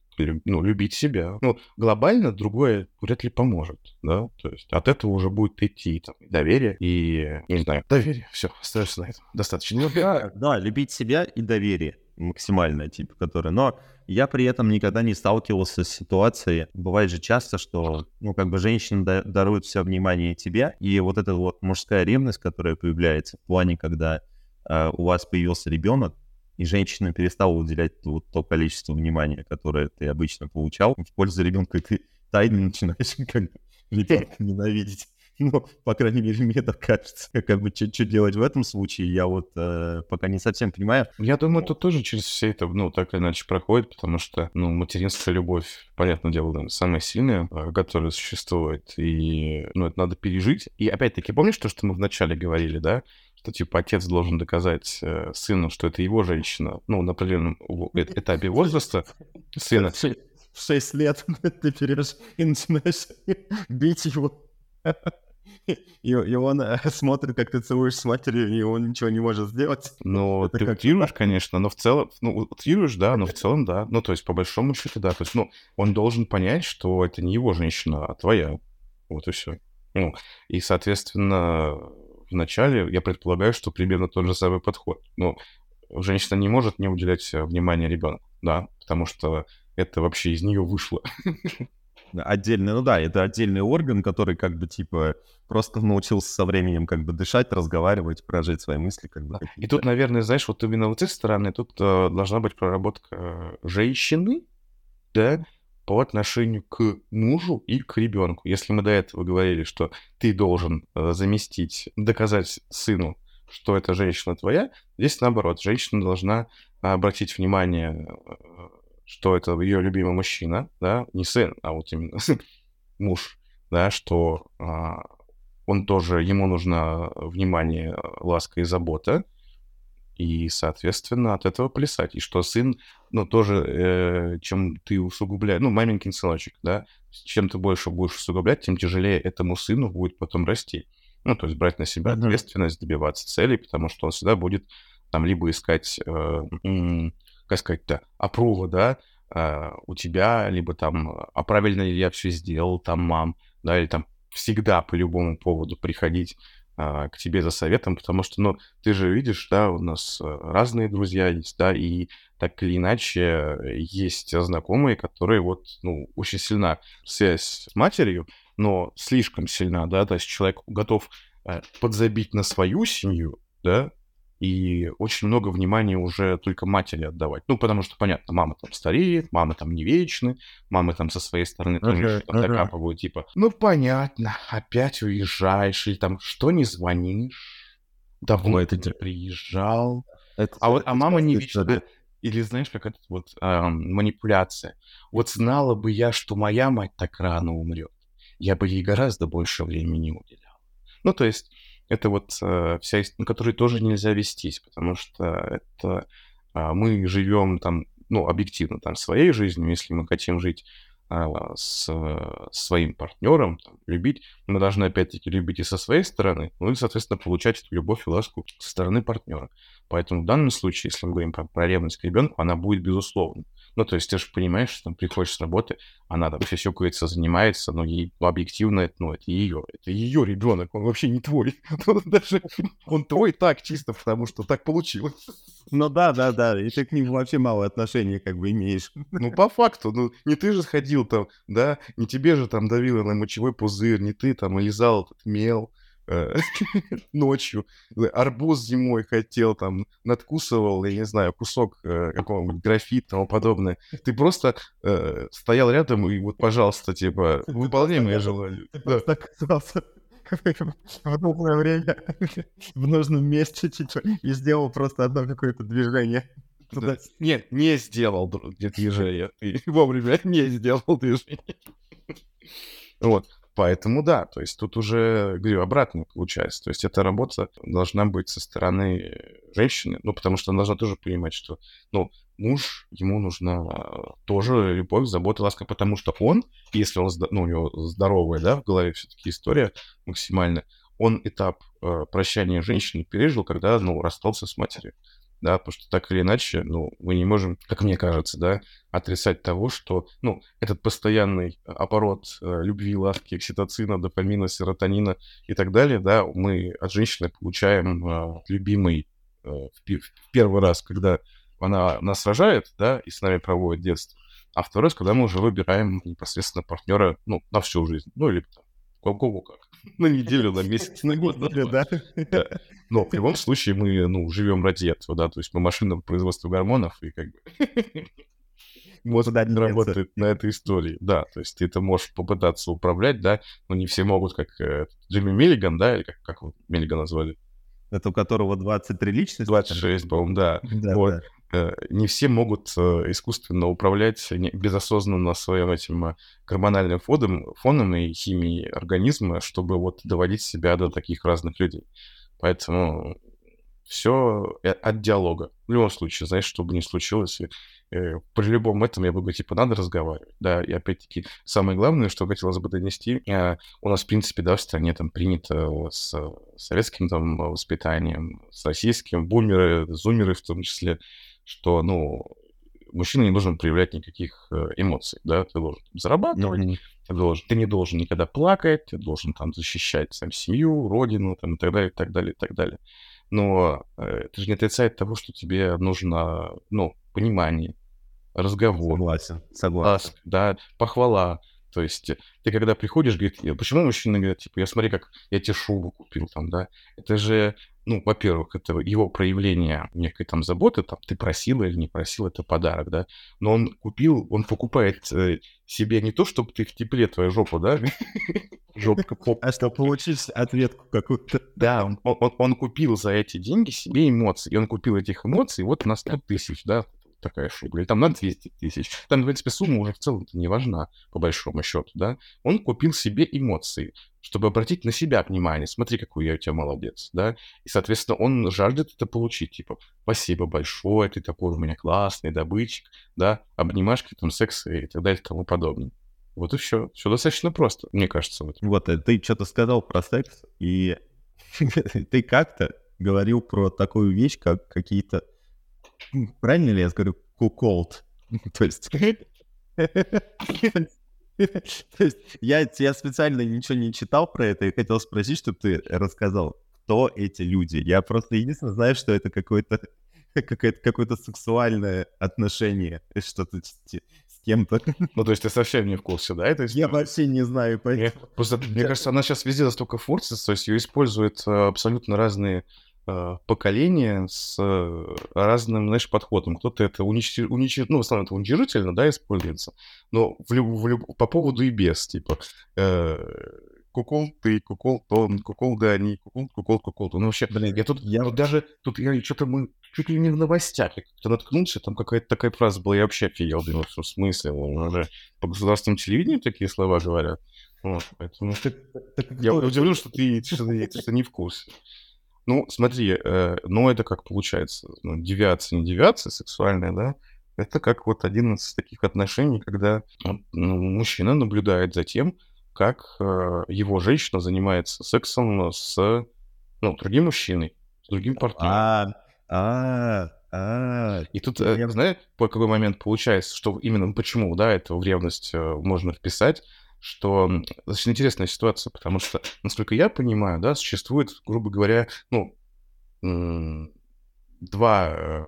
ну, любить себя. Ну, глобально другое вряд ли поможет, да, то есть от этого уже будет идти там, доверие и, не знаю, доверие, все, остается на этом, достаточно. Ну, да, да, любить себя и доверие. максимальная, типа, которая... Но я при этом никогда не сталкивался с ситуацией. Бывает же часто, что, ну, как бы женщина дарует все внимание тебе, и вот эта вот мужская ревность, которая появляется в плане, когда э, у вас появился ребенок, и женщина перестала уделять вот то количество внимания, которое ты обычно получал в пользу ребенка, и ты тайно начинаешь как ребенка ненавидеть. Ну, по крайней мере, мне так кажется. Как бы, что делать в этом случае, я вот э, пока не совсем понимаю. Я думаю, это тоже через все это, ну, так или иначе проходит, потому что, ну, материнская любовь, понятное дело, наверное, самая сильная, э, которая существует, и, ну, это надо пережить. И, опять-таки, помнишь то, что мы вначале говорили, да? Что типа отец должен доказать э, сыну, что это его женщина, ну, на определенном этапе возраста сына. В 6 лет ты берешь и начинаешь бить его. И, и он э, смотрит, как ты целуешь с матерью, и он ничего не может сделать. Ну, ты как... утрируешь, конечно, но в целом, ну, утрируешь, да, но в целом, да. Ну, то есть, по большому счету, да. То есть, ну, он должен понять, что это не его женщина, а твоя. Вот и все. Ну, и, соответственно, вначале я предполагаю, что примерно тот же самый подход. Ну, женщина не может не уделять внимания ребенку, да, потому что это вообще из нее вышло. отдельный, ну да, это отдельный орган, который как бы типа просто научился со временем как бы дышать, разговаривать, прожить свои мысли как бы. И тут, наверное, знаешь, вот именно вот с этой стороны тут э, должна быть проработка женщины, да, по отношению к мужу и к ребенку. Если мы до этого говорили, что ты должен э, заместить, доказать сыну, что эта женщина твоя, здесь наоборот, женщина должна обратить внимание что это ее любимый мужчина, да, не сын, а вот именно муж, да, что а, он тоже, ему нужно внимание, ласка и забота, и, соответственно, от этого плясать. И что сын, ну, тоже, э, чем ты усугубляешь, ну, маменькин сыночек, да, чем ты больше будешь усугублять, тем тяжелее этому сыну будет потом расти. Ну, то есть брать на себя ответственность, добиваться целей, потому что он всегда будет там либо искать э, как сказать-то, опрува, да, э, у тебя, либо там, а правильно ли я все сделал, там, мам, да, или там всегда по любому поводу приходить к тебе за советом, потому что, ну, ты же видишь, да, у нас э, разные друзья есть, да, и так или иначе есть знакомые, которые вот, ну, очень сильна связь с матерью, но слишком сильна, да, то есть человек готов э, подзабить на свою семью, да, и очень много внимания уже только матери отдавать. Ну, потому что, понятно, мама там стареет, мама там не вечны, мамы там со своей стороны тоже okay, okay. докапывают, типа, ну, понятно, опять уезжаешь, или там, что не звонишь, давно это не приезжал. Это, а вот, а мама не вечна. Или знаешь, как это вот э, манипуляция. Вот знала бы я, что моя мать так рано умрет, я бы ей гораздо больше времени уделял. Ну, то есть это вот э, вся, на которой тоже нельзя вестись, потому что это э, мы живем там, ну, объективно там своей жизнью, если мы хотим жить э, с э, своим партнером, там, любить, мы должны опять-таки любить и со своей стороны, ну и, соответственно, получать эту любовь и ласку со стороны партнера. Поэтому в данном случае, если мы говорим про, про ревность к ребенку, она будет безусловно. Ну, то есть ты же понимаешь, что там приходишь с работы, она там все сюкается, занимается, но ей объективно, это, ну, это ее, это ее ребенок, он вообще не твой. Ну, даже он твой так чисто, потому что так получилось. Ну да, да, да, и ты к ним вообще мало отношения как бы имеешь. Ну, по факту, ну, не ты же сходил там, да, не тебе же там давило на мочевой пузырь, не ты там лизал этот мел, ночью, арбуз зимой хотел, там, надкусывал, я не знаю, кусок э, какого-нибудь графита и тому подобное. Ты просто э, стоял рядом и вот, пожалуйста, типа, выполняй мои желания. Да. оказался в нужное время, в нужном месте, и сделал просто одно какое-то движение. Да. Нет, не сделал движение. Вовремя не сделал движение. Вот. Поэтому да, то есть тут уже, говорю, обратно получается. То есть эта работа должна быть со стороны женщины, ну, потому что она должна тоже понимать, что, ну, муж, ему нужна тоже любовь, забота, ласка, потому что он, если он, ну, у него здоровая, да, в голове все-таки история максимально, он этап э, прощания женщины пережил, когда, ну, расстался с матерью да, потому что так или иначе, ну, мы не можем, как мне кажется, да, отрицать того, что, ну, этот постоянный оборот э, любви, ласки, окситоцина, дофамина, серотонина и так далее, да, мы от женщины получаем э, любимый э, в, первый раз, когда она нас рожает, да, и с нами проводит детство. А второй раз, когда мы уже выбираем непосредственно партнера, ну, на всю жизнь. Ну, или кого как. На неделю, на месяц, на год. Да. Но в любом случае мы, ну, живем ради этого, да, то есть мы машина производства гормонов, и как бы может да, работает на этой истории. Да, то есть ты это можешь попытаться управлять, да, но не все могут, как э, Джимми Миллиган, да, или как, как его Миллиган назвали? Это у которого 23 личности? 26, по-моему, да. да, вот. да. Э, не все могут э, искусственно управлять безосознанно своим этим гормональным фоном, фоном и химией организма, чтобы вот доводить себя до таких разных людей. Поэтому все от диалога. В любом случае, знаешь, что бы ни случилось, э, при любом этом я бы говорю, типа, надо разговаривать, да, и опять-таки самое главное, что хотелось бы донести, э, у нас, в принципе, да, в стране там принято с советским там воспитанием, с российским, бумеры, зумеры в том числе, что, ну, мужчина не должен проявлять никаких э, эмоций, да, ты должен зарабатывать, mm-hmm. ты, должен, ты не должен никогда плакать, ты должен там защищать сам семью, родину, там, и так далее, и так далее, и так далее. Но э, это же не отрицает того, что тебе нужно, ну, понимание, разговор. Согласен, согласен. Да, похвала. То есть ты когда приходишь, говорит, почему мужчина говорит, типа, я смотри, как я тебе шубу купил там, да? Это же, ну, во-первых, это его проявление некой там заботы, там, ты просил или не просил, это подарок, да? Но он купил, он покупает э, себе не то, чтобы ты в тепле твоя жопа, да? Жопка поп. А что, получить ответку какую-то? Да, он, он, он купил за эти деньги себе эмоции. И он купил этих эмоций вот на 100 тысяч, да, такая шуба, или там на 200 тысяч. Там, в принципе, сумма уже в целом не важна, по большому счету, да. Он купил себе эмоции, чтобы обратить на себя внимание. Смотри, какой я у тебя молодец, да. И, соответственно, он жаждет это получить, типа, спасибо большое, ты такой у меня классный добытчик, да, обнимашки, там, секс и так далее и тому подобное. Вот и все. Все достаточно просто, мне кажется. Вот, вот э, ты что-то сказал про секс, и ты как-то говорил про такую вещь, как какие-то Правильно ли я говорю куколд? То есть... То есть я, я специально ничего не читал про это и хотел спросить, чтобы ты рассказал, кто эти люди. Я просто единственное знаю, что это какое-то какое-то какое-то сексуальное отношение, что-то с кем-то. Ну, то есть ты совсем не в курсе, да? Это я вообще не знаю. Поэтому... Просто, мне кажется, она сейчас везде настолько форсится, то есть ее используют э, абсолютно разные э, поколения с э, разным, знаешь, подходом. Кто-то это уничтожит, унич... ну, в основном это уничижительно, да, используется, но в люб... В люб... по поводу и без, типа, э, кукол ты, кукол то, кукол да, они, кукол, кукол, кукол то. Ну, вообще, блин, я тут, я вот даже, тут я что-то мы чуть ли не в новостях как-то наткнулся, там какая-то такая фраза была, я вообще офигел, думал, что в смысле, уже по государственному телевидению такие слова говорят. Вот, поэтому я удивлен, что ты, что, ты, что ты не в курсе. Ну, смотри, э, ну это как получается, ну, девиация, не девиация сексуальная, да, это как вот один из таких отношений, когда ну, мужчина наблюдает за тем, как э, его женщина занимается сексом с ну, другим мужчиной, с другим партнером. А, а, а. И тут, э, я знаю, по какой момент получается, что именно почему, да, это в ревность э, можно вписать, что достаточно интересная ситуация, потому что, насколько я понимаю, да, существует, грубо говоря, ну, два э,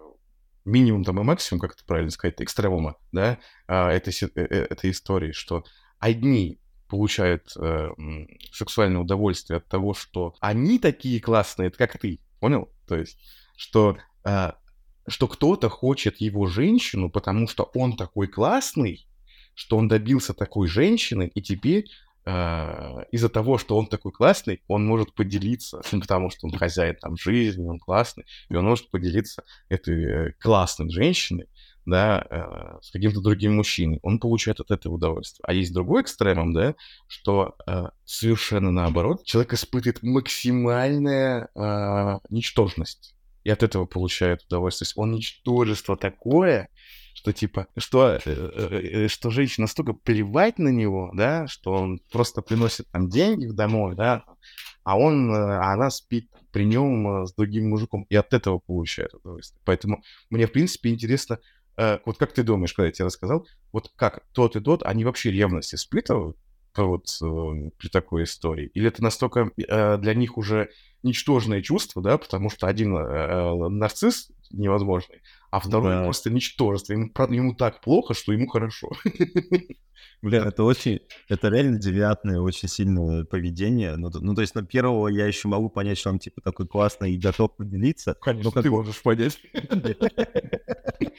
минимум там и максимум, как это правильно сказать, экстремума, да, а, этой, э, э, этой истории, что одни получают э, сексуальное удовольствие от того, что они такие классные, как ты, понял? То есть, что, э, что кто-то хочет его женщину, потому что он такой классный, что он добился такой женщины, и теперь э, из-за того, что он такой классный, он может поделиться, потому что он хозяин там жизни, он классный, и он может поделиться этой э, классной женщиной, да, э, с каким-то другим мужчиной. Он получает от этого удовольствие. А есть другой экстремум, да, что э, совершенно наоборот, человек испытывает максимальная ничтожность. И от этого получает удовольствие. То есть он ничтожество такое, что типа, что, э, э, э, что женщина настолько плевать на него, да, что он просто приносит там деньги домой, да, а он, а она спит при нем с другим мужиком, и от этого получает удовольствие. Поэтому мне, в принципе, интересно, вот как ты думаешь, когда я тебе рассказал, вот как тот и тот, они вообще ревность испытывают вот при такой истории? Или это настолько для них уже ничтожное чувство, да, потому что один э, э нарцисс невозможный, а второй да. просто ничтожество. Ему, ему так плохо, что ему хорошо. Блин, это очень, это реально девиантное, очень сильное поведение. Ну, ну, то есть на первого я еще могу понять, что он типа такой классный и готов поделиться. Конечно, как... ты можешь понять.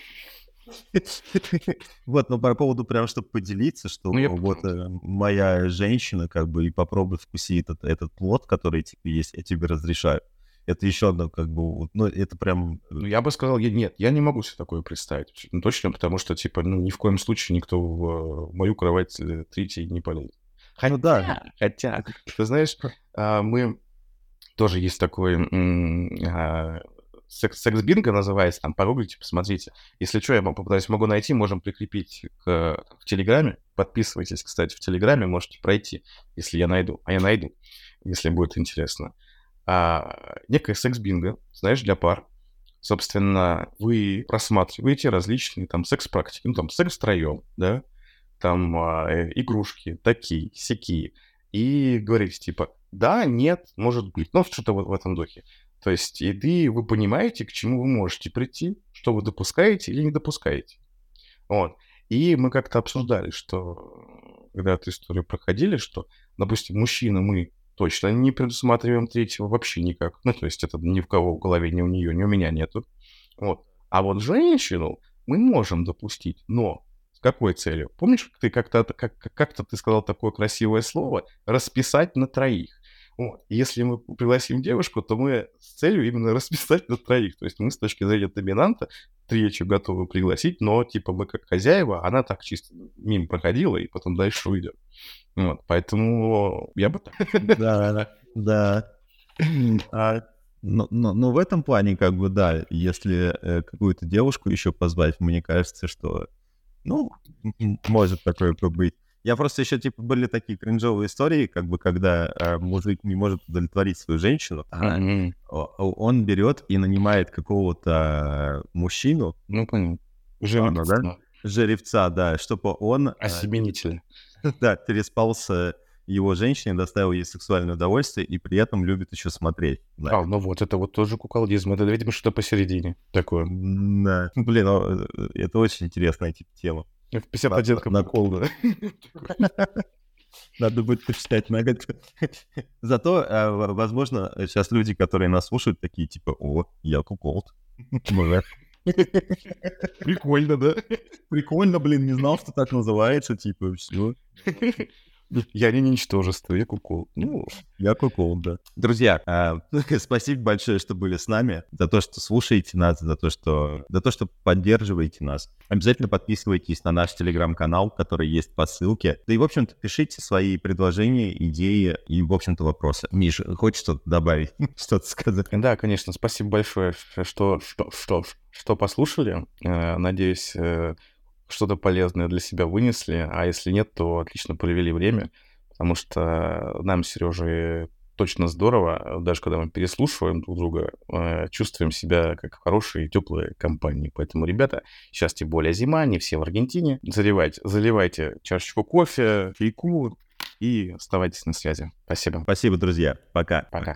Вот, но по поводу прям, чтобы поделиться, что ну, вот э, моя женщина как бы и попробуй вкусить этот, этот плод, который типа есть, я тебе разрешаю. Это еще одно как бы, ну, это прям... Э, ну, я бы сказал, я, нет, я не могу себе такое представить. Ну, точно, потому что, типа, ну, ни в коем случае никто в, в мою кровать э, третий не полезет. Хотя, ну, да. хотя, ты знаешь, а, мы тоже есть такой секс-бинго называется, там, погуглите, посмотрите. Если что, я попытаюсь, могу найти, можем прикрепить к, в Телеграме. Подписывайтесь, кстати, в Телеграме, можете пройти, если я найду. А я найду, если будет интересно. А, некое секс-бинго, знаешь, для пар. Собственно, вы просматриваете различные там секс-практики, ну, там, секс втроем, да, там а, э, игрушки такие, сякие, и говорите, типа, да, нет, может быть, ну, что-то вот в этом духе. То есть, ты, вы понимаете, к чему вы можете прийти, что вы допускаете или не допускаете. Вот. И мы как-то обсуждали, что когда эту историю проходили, что, допустим, мужчина мы точно не предусматриваем третьего вообще никак. Ну, то есть это ни в кого в голове, ни у нее, ни у меня нету. Вот. А вот женщину мы можем допустить, но с какой целью? Помнишь, ты как-то как, как-то ты сказал такое красивое слово «расписать на троих». Вот. Если мы пригласим девушку, то мы с целью именно расписать на троих. То есть мы с точки зрения доминанта третью готовы пригласить, но типа мы как хозяева, она так чисто мимо проходила и потом дальше уйдет. Вот, поэтому я бы так. Да, да. А, но, но, но в этом плане, как бы, да, если э, какую-то девушку еще позвать, мне кажется, что, ну, может такое быть. Я просто еще, типа, были такие кринжовые истории, как бы, когда э, мужик не может удовлетворить свою женщину, mm-hmm. он берет и нанимает какого-то мужчину. Ну, понятно. Жеребца. Да? Жеребца, да, чтобы он... Осеменитель. Э, да, переспался его женщине, доставил ей сексуальное удовольствие и при этом любит еще смотреть. Да. А, ну вот, это вот тоже куколдизм. Это, видимо, что-то посередине такое. Да. Блин, э, это очень интересная типа тема. В 51 на колду. Надо будет почитать на. Зато, э, возможно, сейчас люди, которые нас слушают, такие типа, о, я куколд. Прикольно, да? Прикольно, блин, не знал, что так называется, типа, все. Я не ничтожество, я кукол. Ну, я кукол, да. Друзья, э, спасибо большое, что были с нами, за то, что слушаете нас, за то, что, за то, что поддерживаете нас. Обязательно подписывайтесь на наш телеграм-канал, который есть по ссылке. Да и, в общем-то, пишите свои предложения, идеи и, в общем-то, вопросы. Миш, хочешь что-то добавить, что-то сказать? Да, конечно, спасибо большое, что, что, что, что послушали. Э, надеюсь, э, что-то полезное для себя вынесли, а если нет, то отлично провели время, потому что нам, Сереже, точно здорово, даже когда мы переслушиваем друг друга, э, чувствуем себя как в хорошей и теплой компании. Поэтому, ребята, сейчас тем более зима, не все в Аргентине. Заливайте, заливайте чашечку кофе, чайку и оставайтесь на связи. Спасибо. Спасибо, друзья. Пока. Пока. Пока.